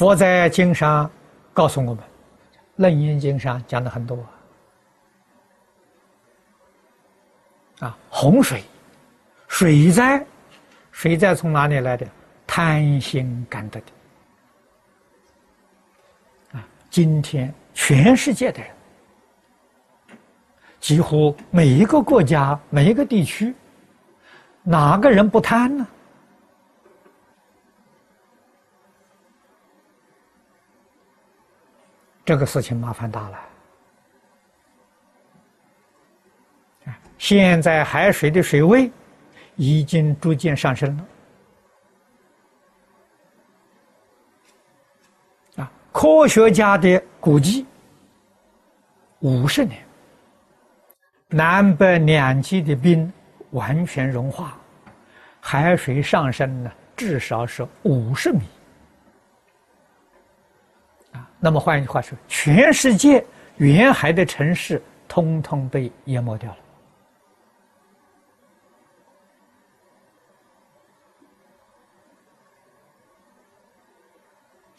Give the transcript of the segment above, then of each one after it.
佛在经上告诉我们，《楞严经》上讲的很多啊，洪水、水灾，水灾从哪里来的？贪心感得的。啊，今天全世界的人，几乎每一个国家、每一个地区，哪个人不贪呢？这个事情麻烦大了。现在海水的水位已经逐渐上升了。啊，科学家的估计，五十年，南北两极的冰完全融化，海水上升呢，至少是五十米。那么换一句话说，全世界沿海的城市通通被淹没掉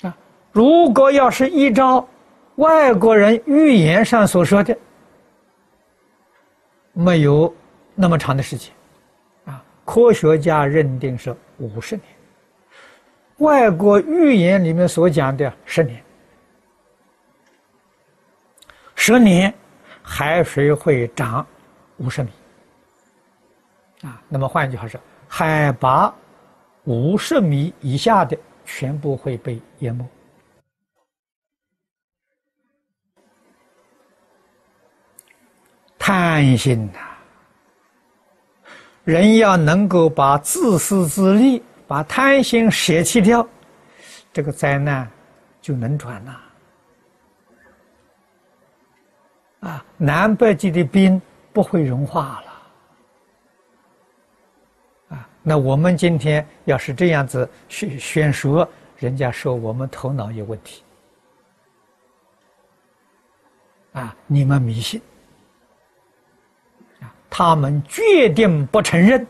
了。啊，如果要是依照外国人预言上所说的，没有那么长的时间，啊，科学家认定是五十年，外国预言里面所讲的十年。十年，海水会涨五十米。啊，那么换句话说，海拔五十米以下的全部会被淹没。贪心呐，人要能够把自私自利、把贪心舍弃掉，这个灾难就能转呐。啊，啊南北极的冰不会融化了。啊，那我们今天要是这样子宣宣说，人家说我们头脑有问题。啊，你们迷信。他们决定不承认。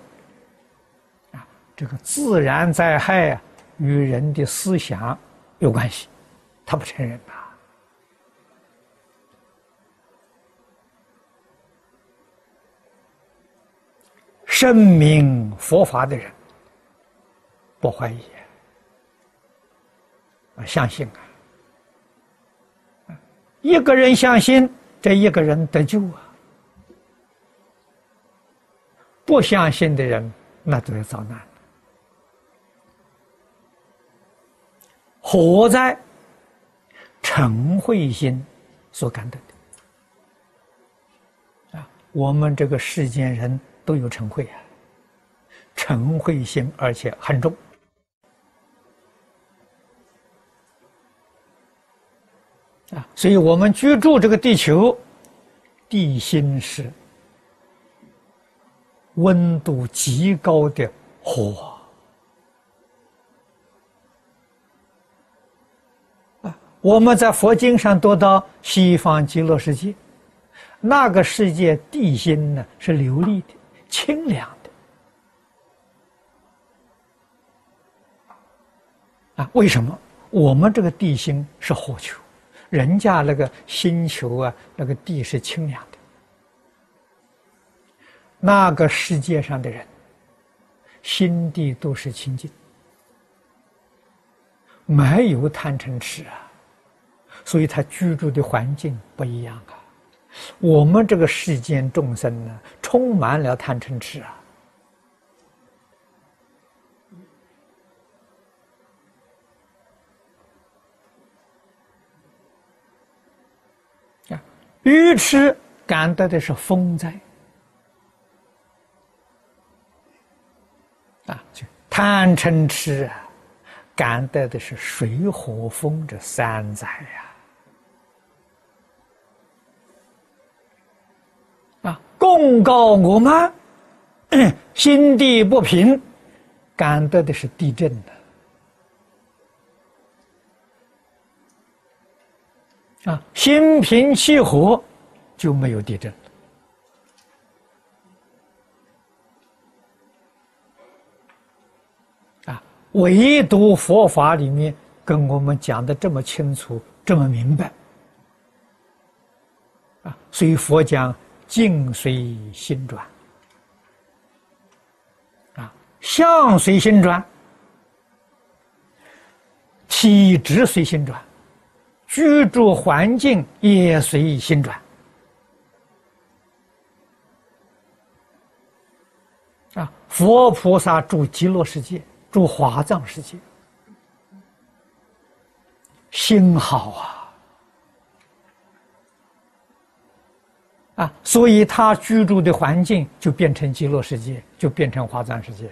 啊，这个自然灾害啊，与人的思想有关系，他不承认呐。证明佛法的人不怀疑啊，相信啊，一个人相信，这一个人得救啊；不相信的人，那就要遭难。火灾，陈慧心所感得的啊，我们这个世间人。都有嗔恚啊，嗔恚心，而且很重啊！所以我们居住这个地球，地心是温度极高的火啊！我们在佛经上读到西方极乐世界，那个世界地心呢是流利的。清凉的啊？为什么我们这个地心是火球，人家那个星球啊，那个地是清凉的？那个世界上的人心地都是清净，没有贪嗔痴啊，所以他居住的环境不一样啊。我们这个世间众生呢，充满了贪嗔痴啊！啊，愚痴感得的是风灾啊，贪嗔痴啊，感得的是水火风这三灾呀。控告我们心地不平，感得的是地震的啊，心平气和就没有地震了啊。唯独佛法里面跟我们讲的这么清楚，这么明白，啊，所以佛讲境随心转，啊，相随心转，体质随心转，居住环境也随心转，啊，佛菩萨住极乐世界，住华藏世界。心好啊，啊，所以他居住的环境就变成极乐世界，就变成华藏世界。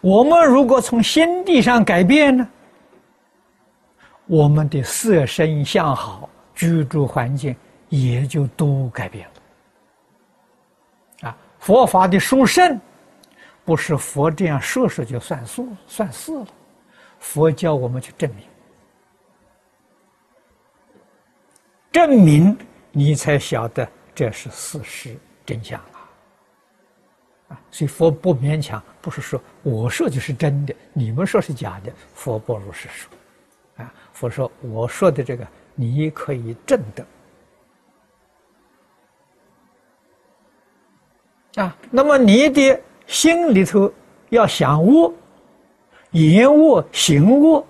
我们如果从心地上改变呢，我们的色身相好，居住环境也就都改变了。啊，佛法的殊胜，不是佛这样说说就算数算事了。佛教我们去证明，证明你才晓得这是事实真相啊！啊，所以佛不勉强，不是说我说就是真的，你们说是假的，佛不如是说。啊，佛说我说的这个你可以证得。啊，那么你的心里头要想恶。言恶行恶，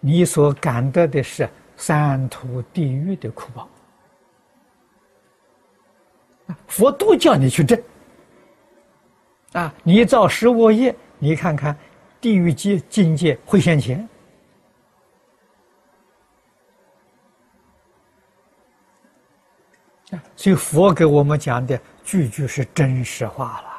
你所感得的是三途地狱的苦报。佛都叫你去证啊！你造十恶业，你看看地狱界境界会现前所以佛给我们讲的句句是真实话了。